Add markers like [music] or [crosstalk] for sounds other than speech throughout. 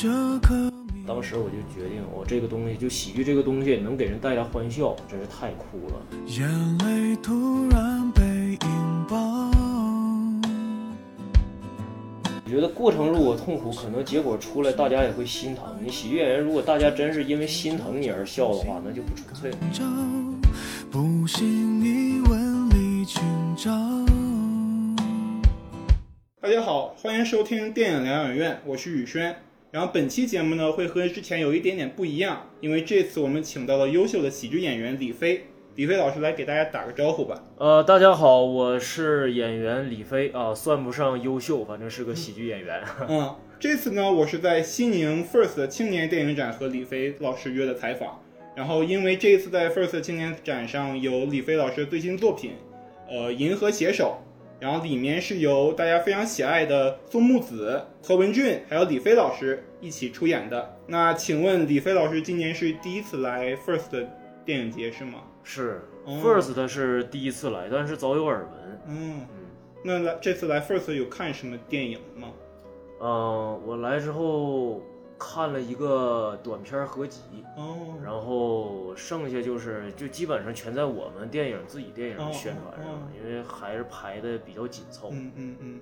着可迷。当时我就决定，我这个东西就喜剧这个东西能给人带来欢笑，真是太酷了。眼泪突然被引爆。我觉得过程如果痛苦，可能结果出来大家也会心疼。你喜剧演员，如果大家真是因为心疼你而笑的话，那就不纯粹了。不信你问李清照。大家好，欢迎收听电影疗养院，我是宇轩。然后本期节目呢会和之前有一点点不一样，因为这次我们请到了优秀的喜剧演员李飞。李飞老师来给大家打个招呼吧。呃，大家好，我是演员李飞啊，算不上优秀，反正是个喜剧演员。嗯，这次呢我是在西宁 First 青年电影展和李飞老师约的采访。然后因为这一次在 First 青年展上有李飞老师最新作品，呃，《银河携手》。然后里面是由大家非常喜爱的宋木子、何文俊还有李飞老师一起出演的。那请问李飞老师今年是第一次来 First 电影节是吗？是哦，First 是第一次来，但是早有耳闻。嗯，那来这次来 First 有看什么电影吗？嗯、我来之后看了一个短片合集，哦，然后剩下就是就基本上全在我们电影自己电影宣传上，因为还是排的比较紧凑。嗯嗯嗯。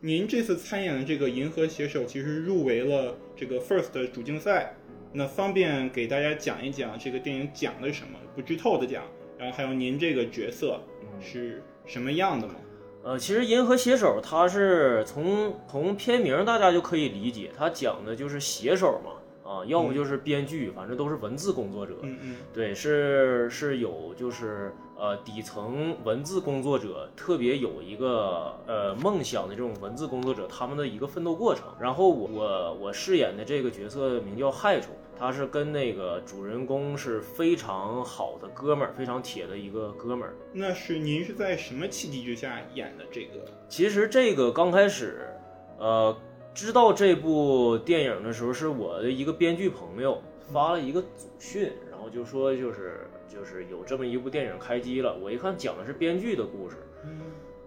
您这次参演的这个《银河携手》其实入围了这个 First 的主竞赛，那方便给大家讲一讲这个电影讲的什么，不剧透的讲，然后还有您这个角色是什么样的吗？呃，其实《银河写手》它是从从片名大家就可以理解，它讲的就是写手嘛，啊，要不就是编剧，反正都是文字工作者。嗯嗯对，是是有就是呃底层文字工作者特别有一个呃梦想的这种文字工作者，他们的一个奋斗过程。然后我我我饰演的这个角色名叫害虫，他是跟那个主人公是非常好的哥们儿，非常铁的一个哥们儿。那是您是在什么契机之下演的这个？其实这个刚开始，呃，知道这部电影的时候，是我的一个编剧朋友发了一个组讯，然后就说就是就是有这么一部电影开机了。我一看讲的是编剧的故事，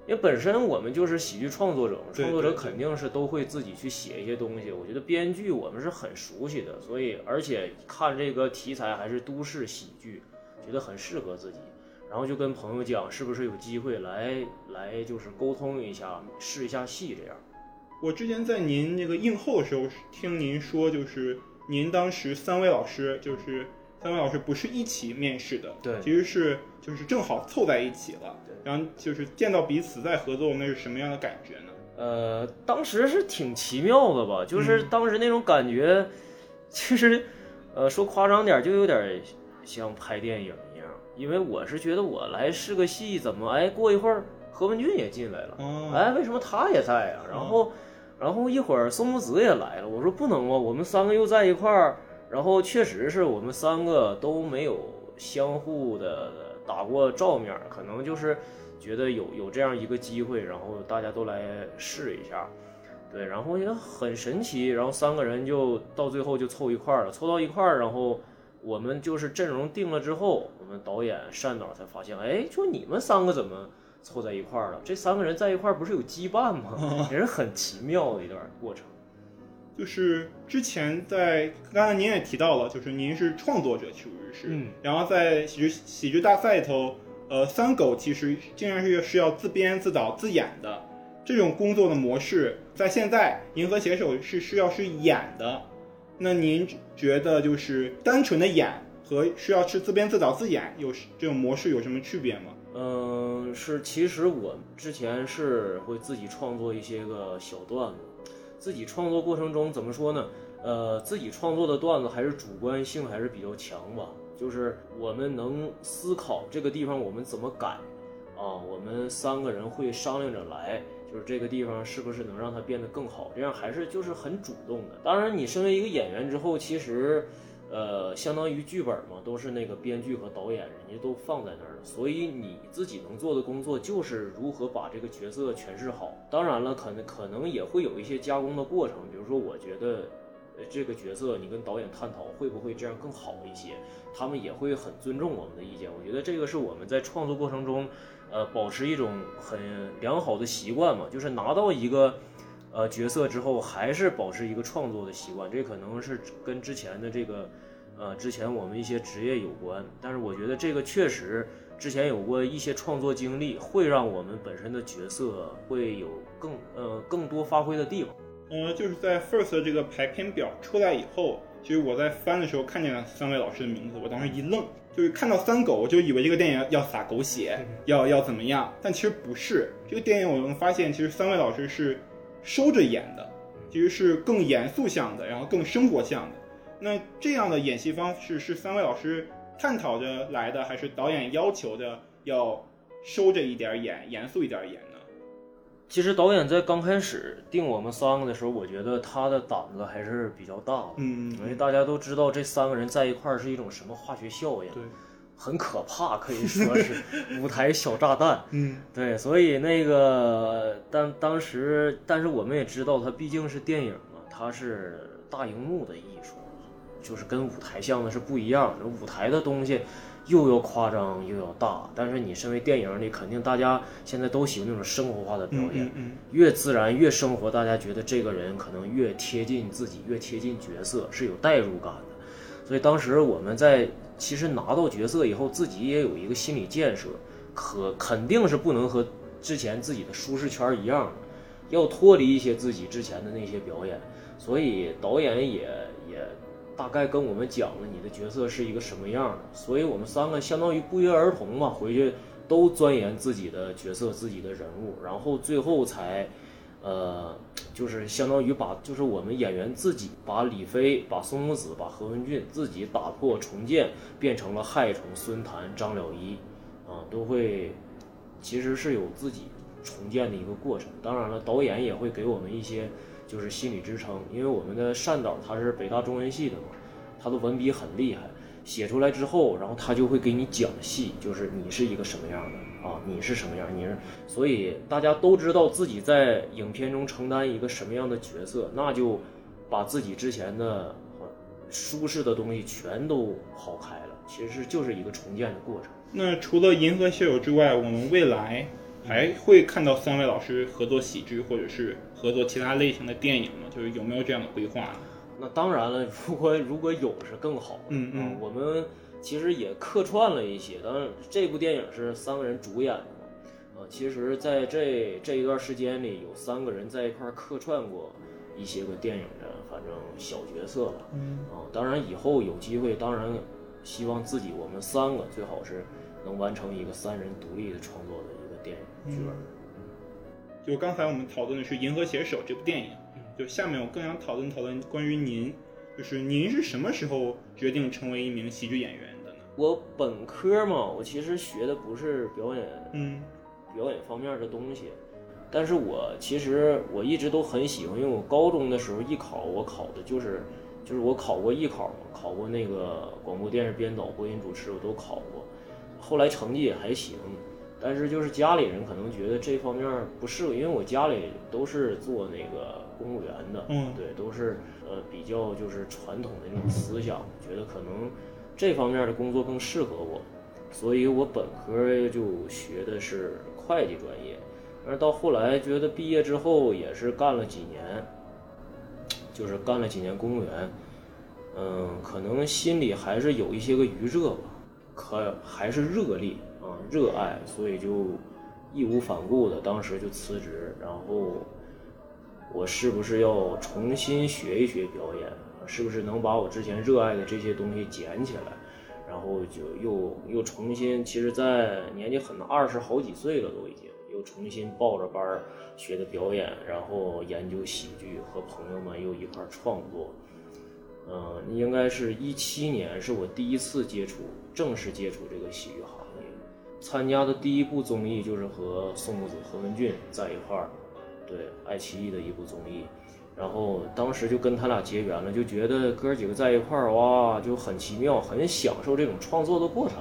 因为本身我们就是喜剧创作者嘛，创作者肯定是都会自己去写一些东西。我觉得编剧我们是很熟悉的，所以而且看这个题材还是都市喜剧，觉得很适合自己。然后就跟朋友讲，是不是有机会来来就是沟通一下，试一下戏这样。我之前在您那个映后的时候听您说，就是您当时三位老师就是三位老师不是一起面试的，对其实是就是正好凑在一起了对，然后就是见到彼此在合作，那是什么样的感觉呢？呃，当时是挺奇妙的吧，就是当时那种感觉，其实，呃，说夸张点儿，就有点像拍电影一样。因为我是觉得我来试个戏，怎么哎，过一会儿何文俊也进来了，哦，哎，为什么他也在啊、然后，然后一会儿宋木子也来了，我说不能啊，我们三个又在一块儿，然后确实是我们三个都没有相互的打过照面儿，可能就是觉得有有这样一个机会，然后大家都来试一下，对，然后也很神奇，然后三个人就到最后就凑一块儿了，凑到一块儿，然后我们就是阵容定了之后，我们导演单导才发现，哎，就你们三个怎么凑在一块儿了？这三个人在一块儿不是有羁绊吗？[laughs] 也是很奇妙的一段过程。就是之前在刚才您也提到了，就是您是创作者，其实是，嗯。然后在喜剧喜剧大赛里头，呃，三狗其实竟然是是要自编自导自演的，这种工作的模式，在现在《银河写手》是需要是演的，那您觉得就是单纯的演和需要是自编自导自演有这种模式有什么区别吗？嗯，是，其实我之前是会自己创作一些个小段子，自己创作过程中怎么说呢？呃，自己创作的段子还是主观性还是比较强吧，就是我们能思考这个地方我们怎么改，啊，我们三个人会商量着来，就是这个地方是不是能让它变得更好，这样还是就是很主动的。当然，你身为一个演员之后，其实。呃，相当于剧本嘛，都是那个编剧和导演，人家都放在那儿了，所以你自己能做的工作就是如何把这个角色诠释好。当然了，可能可能也会有一些加工的过程，比如说，我觉得，呃，这个角色你跟导演探讨会不会这样更好一些，他们也会很尊重我们的意见。我觉得这个是我们在创作过程中，呃，保持一种很良好的习惯嘛，就是拿到一个。呃角色之后，还是保持一个创作的习惯，这可能是跟之前的这个，呃，之前我们一些职业有关。但是我觉得这个确实之前有过一些创作经历，会让我们本身的角色会有更呃更多发挥的地方。呃，就是在 First 这个排片表出来以后，其实我在翻的时候看见了三位老师的名字，我当时一愣，就是看到三狗，我就以为这个电影要撒狗血，要要怎么样，但其实不是。这个电影我们发现，其实三位老师是收着演的，其实是更严肃向的，然后更生活向的。那这样的演戏方式是三位老师探讨着来的，还是导演要求的要收着一点演，严肃一点演呢？其实导演在刚开始定我们三个的时候，我觉得他的胆子还是比较大的，嗯因为大家都知道这三个人在一块儿是一种什么化学效应，对，很可怕，可以说是舞台小炸弹。[laughs] 嗯对，所以那个当当时，但是我们也知道，它毕竟是电影嘛，它是大荧幕的艺术，就是跟舞台像的是不一样的。舞台的东西又要夸张又要大，但是你身为电影里，肯定大家现在都喜欢那种生活化的表演，嗯嗯嗯，越自然越生活，大家觉得这个人可能越贴近自己，越贴近角色，是有代入感的。所以当时我们在其实拿到角色以后，自己也有一个心理建设，可肯定是不能和之前自己的舒适圈一样的，要脱离一些自己之前的那些表演。所以导演也也大概跟我们讲了你的角色是一个什么样的，所以我们三个相当于不约而同嘛，回去都钻研自己的角色、自己的人物，然后最后才。呃，就是相当于把，就是我们演员自己把李飞、把宋木子、把何文俊自己打破重建，变成了害虫、孙谭、张了一，啊，都会其实是有自己重建的一个过程。当然了，导演也会给我们一些就是心理支撑，因为我们的单导他是北大中文系的嘛，他的文笔很厉害，写出来之后，然后他就会给你讲戏，就是你是一个什么样的啊，你是什么样，你是，所以大家都知道自己在影片中承担一个什么样的角色，那就把自己之前的舒适的东西全都抛开了，其实就是一个重建的过程。那除了《银河系友》之外，我们未来还会看到三位老师合作喜剧，或者是合作其他类型的电影吗？就是有没有这样的规划？那当然了，如果如果有是更好。嗯嗯啊我们其实也客串了一些，当然这部电影是三个人主演的嘛。啊，其实在这这一段时间里，有三个人在一块儿客串过一些个电影的，反正小角色吧。嗯啊，当然以后有机会，当然希望自己我们三个最好是能完成一个三人独立的创作的一个电影剧本。就刚才我们讨论的是《银河携手》这部电影，嗯就下面我更想讨论讨论关于您，就是您是什么时候决定成为一名喜剧演员的呢？我本科嘛，我其实学的不是表演嗯表演方面的东西，但是我其实我一直都很喜欢，因为我高中的时候艺考我考的就是就是我考过艺考嘛，考过那个广播电视编导、播音主持我都考过，后来成绩也还行，但是就是家里人可能觉得这方面不适合，因为我家里都是做那个公务员的，嗯。对，都是呃比较就是传统的那种思想，觉得可能这方面的工作更适合我，所以我本科就学的是会计专业，但是到后来觉得毕业之后也是干了几年，就是干了几年公务员，嗯，可能心里还是有一些个余热吧，可还是热力啊，热爱，所以就义无反顾的当时就辞职，然后我是不是要重新学一学表演？是不是能把我之前热爱的这些东西捡起来？然后就又又重新，其实，在年纪很，二十好几岁了都已经，又重新报着班学的表演，然后研究喜剧，和朋友们又一块儿创作。嗯，应该是一七年是我第一次接触，正式接触这个喜剧行业。参加的第一部综艺就是和宋木子、何文俊在一块儿，对，爱奇艺的一部综艺。然后当时就跟他俩结缘了，就觉得哥几个在一块儿哇，就很奇妙，很享受这种创作的过程。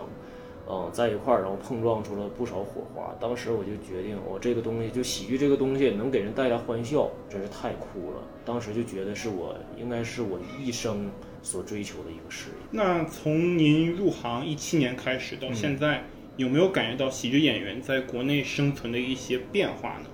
嗯，在一块儿，然后碰撞出了不少火花。当时我就决定，我这个东西就喜剧这个东西能给人带来欢笑，真是太酷了。当时就觉得是我应该是我一生所追求的一个事业。那从您入行一七年开始到现在，有没有感觉到喜剧演员在国内生存的一些变化呢？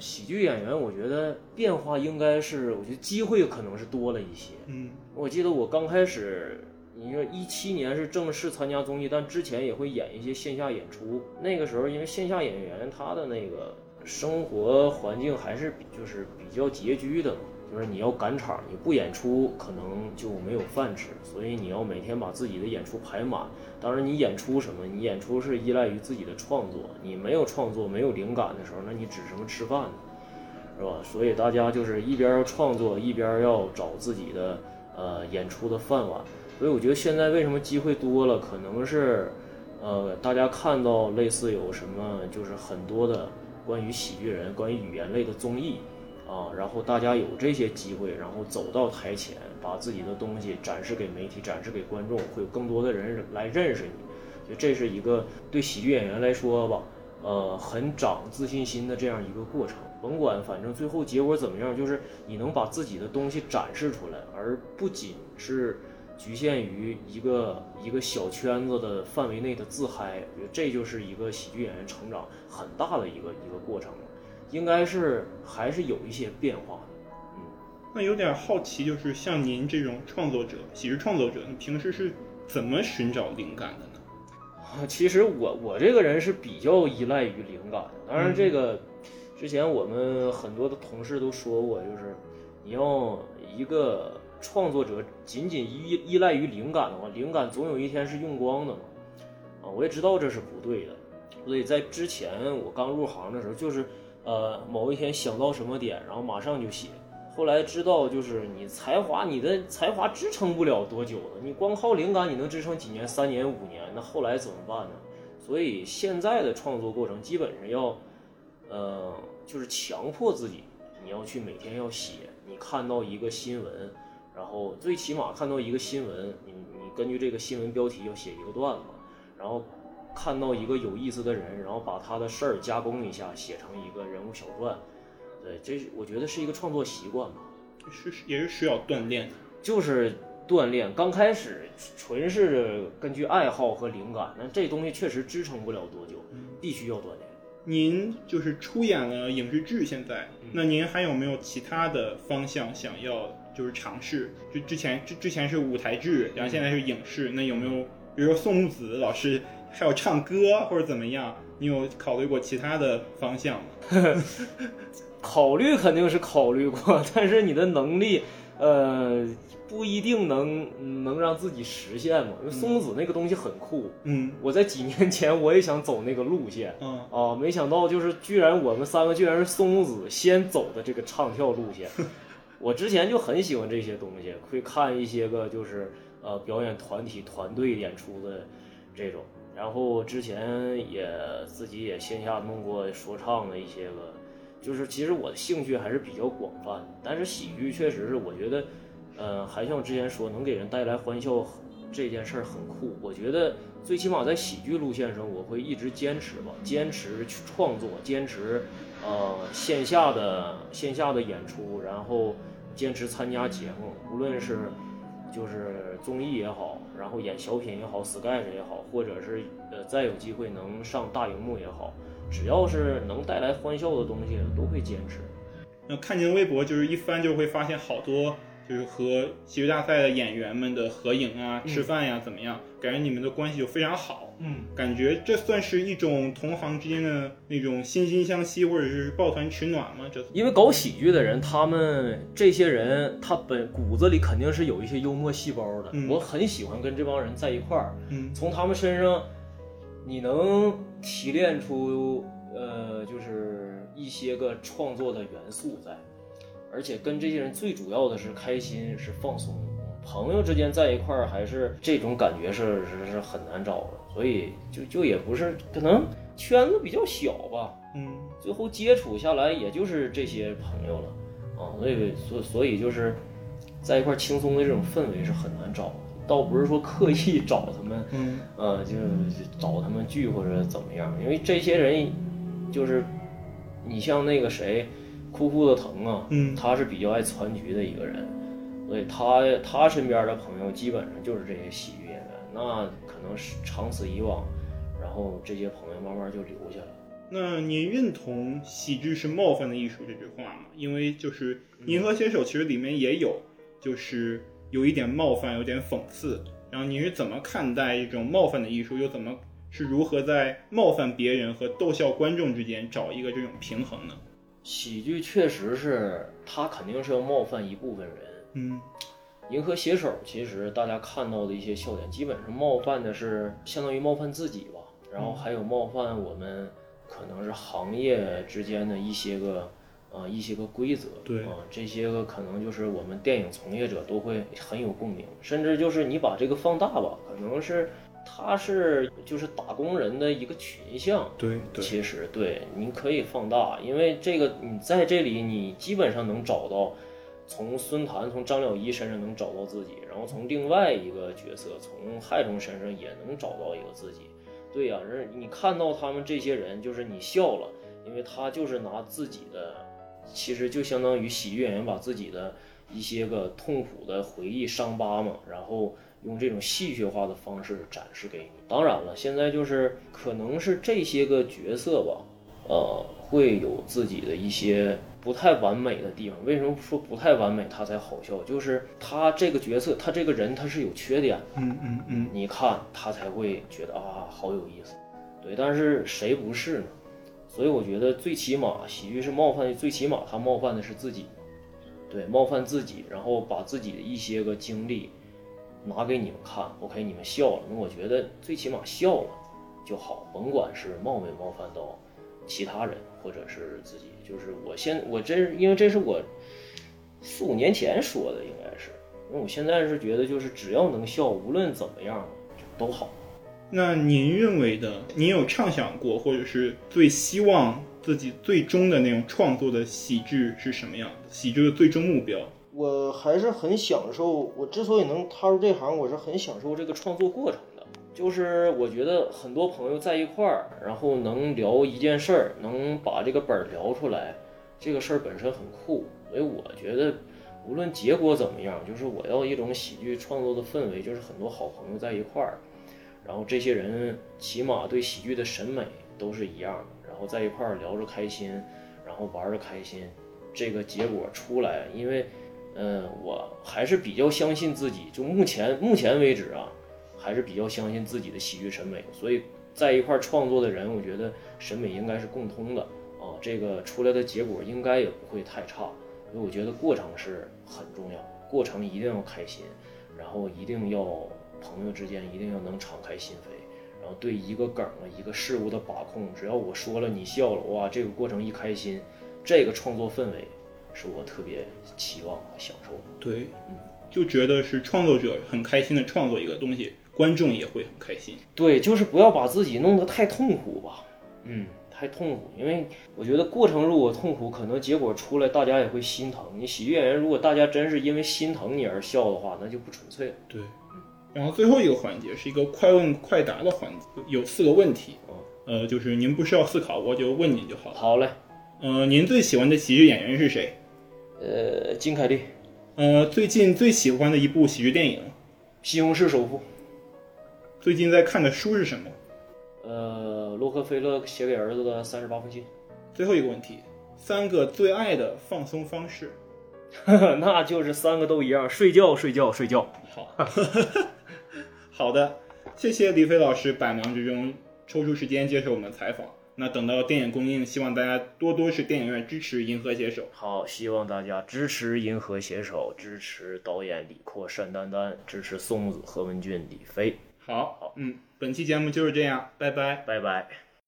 嗯，喜剧演员，我觉得变化应该是，我觉得机会可能是多了一些。嗯我记得我刚开始，你说一七年是正式参加综艺，但之前也会演一些线下演出。那个时候，因为线下演员他的那个生活环境还是比就是比较拮据的嘛，就是你要赶场，你不演出可能就没有饭吃，所以你要每天把自己的演出排满。当然，你演出什么？你演出是依赖于自己的创作，你没有创作、没有灵感的时候，那你指什么吃饭呢？是吧？所以大家就是一边要创作，一边要找自己的呃演出的饭碗。所以我觉得现在为什么机会多了，可能是呃大家看到类似有什么就是很多的关于喜剧人、关于语言类的综艺啊，然后大家有这些机会，然后走到台前，把自己的东西展示给媒体、展示给观众，会有更多的人来认识你。就这是一个对喜剧演员来说吧，呃，很长自信心的这样一个过程。甭管反正最后结果怎么样，就是你能把自己的东西展示出来，而不仅是局限于一个一个小圈子的范围内的自嗨。我觉得这就是一个喜剧演员成长很大的一个一个过程，应该是还是有一些变化的。嗯那有点好奇，就是像您这种创作者，喜剧创作者，你平时是怎么寻找灵感的呢？啊，[laughs] 其实我我这个人是比较依赖于灵感的。当然，这个之前我们很多的同事都说过，就是你要一个创作者仅仅依依赖于灵感的话，灵感总有一天是用光的嘛。啊，我也知道这是不对的。所以在之前我刚入行的时候，就是呃某一天想到什么点，然后马上就写。后来知道，就是你才华，你的才华支撑不了多久的。你光靠灵感，你能支撑几年、三年、五年？那后来怎么办呢？所以现在的创作过程基本上要，呃，就是强迫自己，你要去每天要写。你看到一个新闻，然后最起码看到一个新闻，你你根据这个新闻标题要写一个段子，然后看到一个有意思的人，然后把他的事儿加工一下，写成一个人物小传。对，这是我觉得是一个创作习惯吧，是也是需要锻炼的。就是锻炼。刚开始纯是根据爱好和灵感，那这东西确实支撑不了多久，必须要锻炼。您就是出演了影视剧，现在，那您还有没有其他的方向想要就是尝试？就之前之之前是舞台剧，然后现在是影视，那有没有比如说宋木子老师还有唱歌或者怎么样？你有考虑过其他的方向吗？[laughs] 考虑肯定是考虑过，但是你的能力，呃，不一定能能让自己实现嘛。因为松子那个东西很酷，嗯我在几年前我也想走那个路线。嗯啊，没想到就是居然我们三个居然是松子先走的这个唱跳路线。[laughs] 我之前就很喜欢这些东西，会看一些个就是呃表演团体团队演出的这种，然后之前也自己也线下弄过说唱的一些个，就是其实我的兴趣还是比较广泛的，但是喜剧确实是我觉得，呃，还像之前说能给人带来欢笑这件事儿很酷，我觉得最起码在喜剧路线上我会一直坚持吧，坚持去创作，坚持呃线下的线下的演出，然后坚持参加节目，无论是就是综艺也好，然后演小品也好，sketch 也好，或者是呃再有机会能上大荧幕也好，只要是能带来欢笑的东西，都会坚持。那看见微博，就是一翻就会发现好多就是和喜剧大赛的演员们的合影啊、吃饭呀、怎么样，感觉你们的关系就非常好。嗯，感觉这算是一种同行之间的那种惺惺相惜，或者是抱团取暖吗？这因为搞喜剧的人，他们这些人，他本骨子里肯定是有一些幽默细胞的。嗯我很喜欢跟这帮人在一块儿，嗯从他们身上，你能提炼出呃，就是一些个创作的元素在，而且跟这些人最主要的是开心，是放松。朋友之间在一块儿，还是这种感觉是是是很难找的，所以就就也不是可能圈子比较小吧，嗯最后接触下来也就是这些朋友了啊，所以所所以就是在一块儿轻松的这种氛围是很难找的，倒不是说刻意 [laughs] 找他们，嗯呃，就就找他们聚或者怎么样，因为这些人就是你像那个谁，酷酷的疼啊，嗯他是比较爱攒局的一个人，所以他他身边的朋友基本上就是这些喜剧演员，那可能是长此以往，然后这些朋友慢慢就留下了。那您认同喜剧是冒犯的艺术这句话吗？因为就是《银河写手》其实里面也有，就是有一点冒犯，有点讽刺。然后你是怎么看待一种冒犯的艺术？又怎么是如何在冒犯别人和逗笑观众之间找一个这种平衡呢？喜剧确实是，它肯定是要冒犯一部分人。嗯银河写手其实大家看到的一些笑点，基本上冒犯的是相当于冒犯自己吧，然后还有冒犯我们可能是行业之间的一些个啊、一些个规则，对。啊、这些个可能就是我们电影从业者都会很有共鸣，甚至就是你把这个放大吧，可能是他是就是打工人的一个群像，对对其实对，你可以放大，因为这个你在这里你基本上能找到，从孙谭、从张了一身上能找到自己，然后从另外一个角色从害虫身上也能找到一个自己。对呀、人你看到他们这些人，就是你笑了，因为他就是拿自己的，其实就相当于喜剧演员把自己的一些个痛苦的回忆、伤疤嘛，然后用这种戏谑化的方式展示给你。当然了，现在就是可能是这些个角色吧，呃，会有自己的一些不太完美的地方。为什么说不太完美他才好笑？就是他这个角色，他这个人他是有缺点的。嗯嗯嗯，你看他才会觉得啊，好有意思。对，但是谁不是呢？所以我觉得最起码喜剧是冒犯，最起码他冒犯的是自己，对，冒犯自己，然后把自己的一些个经历拿给你们看，OK，你们笑了，那我觉得最起码笑了就好，甭管是冒没冒犯到其他人或者是自己，就是我现我真是因为这是我四五年前说的，应该是，因为我现在是觉得就是只要能笑，无论怎么样都好。那您认为的，您有畅想过，或者是最希望自己最终的那种创作的喜剧是什么样的？喜剧的最终目标？我还是很享受，我之所以能踏入这行，我是很享受这个创作过程的。就是我觉得很多朋友在一块儿，然后能聊一件事儿，能把这个本儿聊出来，这个事儿本身很酷。所以我觉得，无论结果怎么样，就是我要一种喜剧创作的氛围，就是很多好朋友在一块儿，然后这些人起码对喜剧的审美都是一样的，然后在一块儿聊着开心，然后玩着开心，这个结果出来，因为。嗯，我还是比较相信自己，就目前目前为止啊，还是比较相信自己的喜剧审美，所以在一块儿创作的人，我觉得审美应该是共通的啊，这个出来的结果应该也不会太差，所以我觉得过程是很重要，过程一定要开心，然后一定要朋友之间一定要能敞开心扉，然后对一个梗啊一个事物的把控，只要我说了你笑了，哇，这个过程一开心，这个创作氛围。是我特别期望和享受的。对，就觉得是创作者很开心的创作一个东西，观众也会很开心。对，就是不要把自己弄得太痛苦吧。嗯，太痛苦，因为我觉得过程如果痛苦，可能结果出来大家也会心疼。你喜剧演员如果大家真是因为心疼你而笑的话，那就不纯粹了。对，然后最后一个环节是一个快问快答的环节，有四个问题。呃，就是您不需要思考，我就问您就好了。好嘞，呃，您最喜欢的喜剧演员是谁？呃，金凯利，呃，最近最喜欢的一部喜剧电影，《西红柿首富》。最近在看的书是什么？呃，洛克菲勒写给儿子的三十八封信。最后一个问题，三个最爱的放松方式。[laughs] 那就是三个都一样，睡觉，睡觉，睡觉。好，[laughs] 好的，谢谢李飞老师百忙之中抽出时间接受我们的采访。那等到电影公映，希望大家多多去电影院支持《银河携手》。好，希望大家支持《银河携手》，支持导演李阔、单丹丹，支持宋子、何文俊、李飞。好好，嗯，本期节目就是这样，拜拜。拜拜。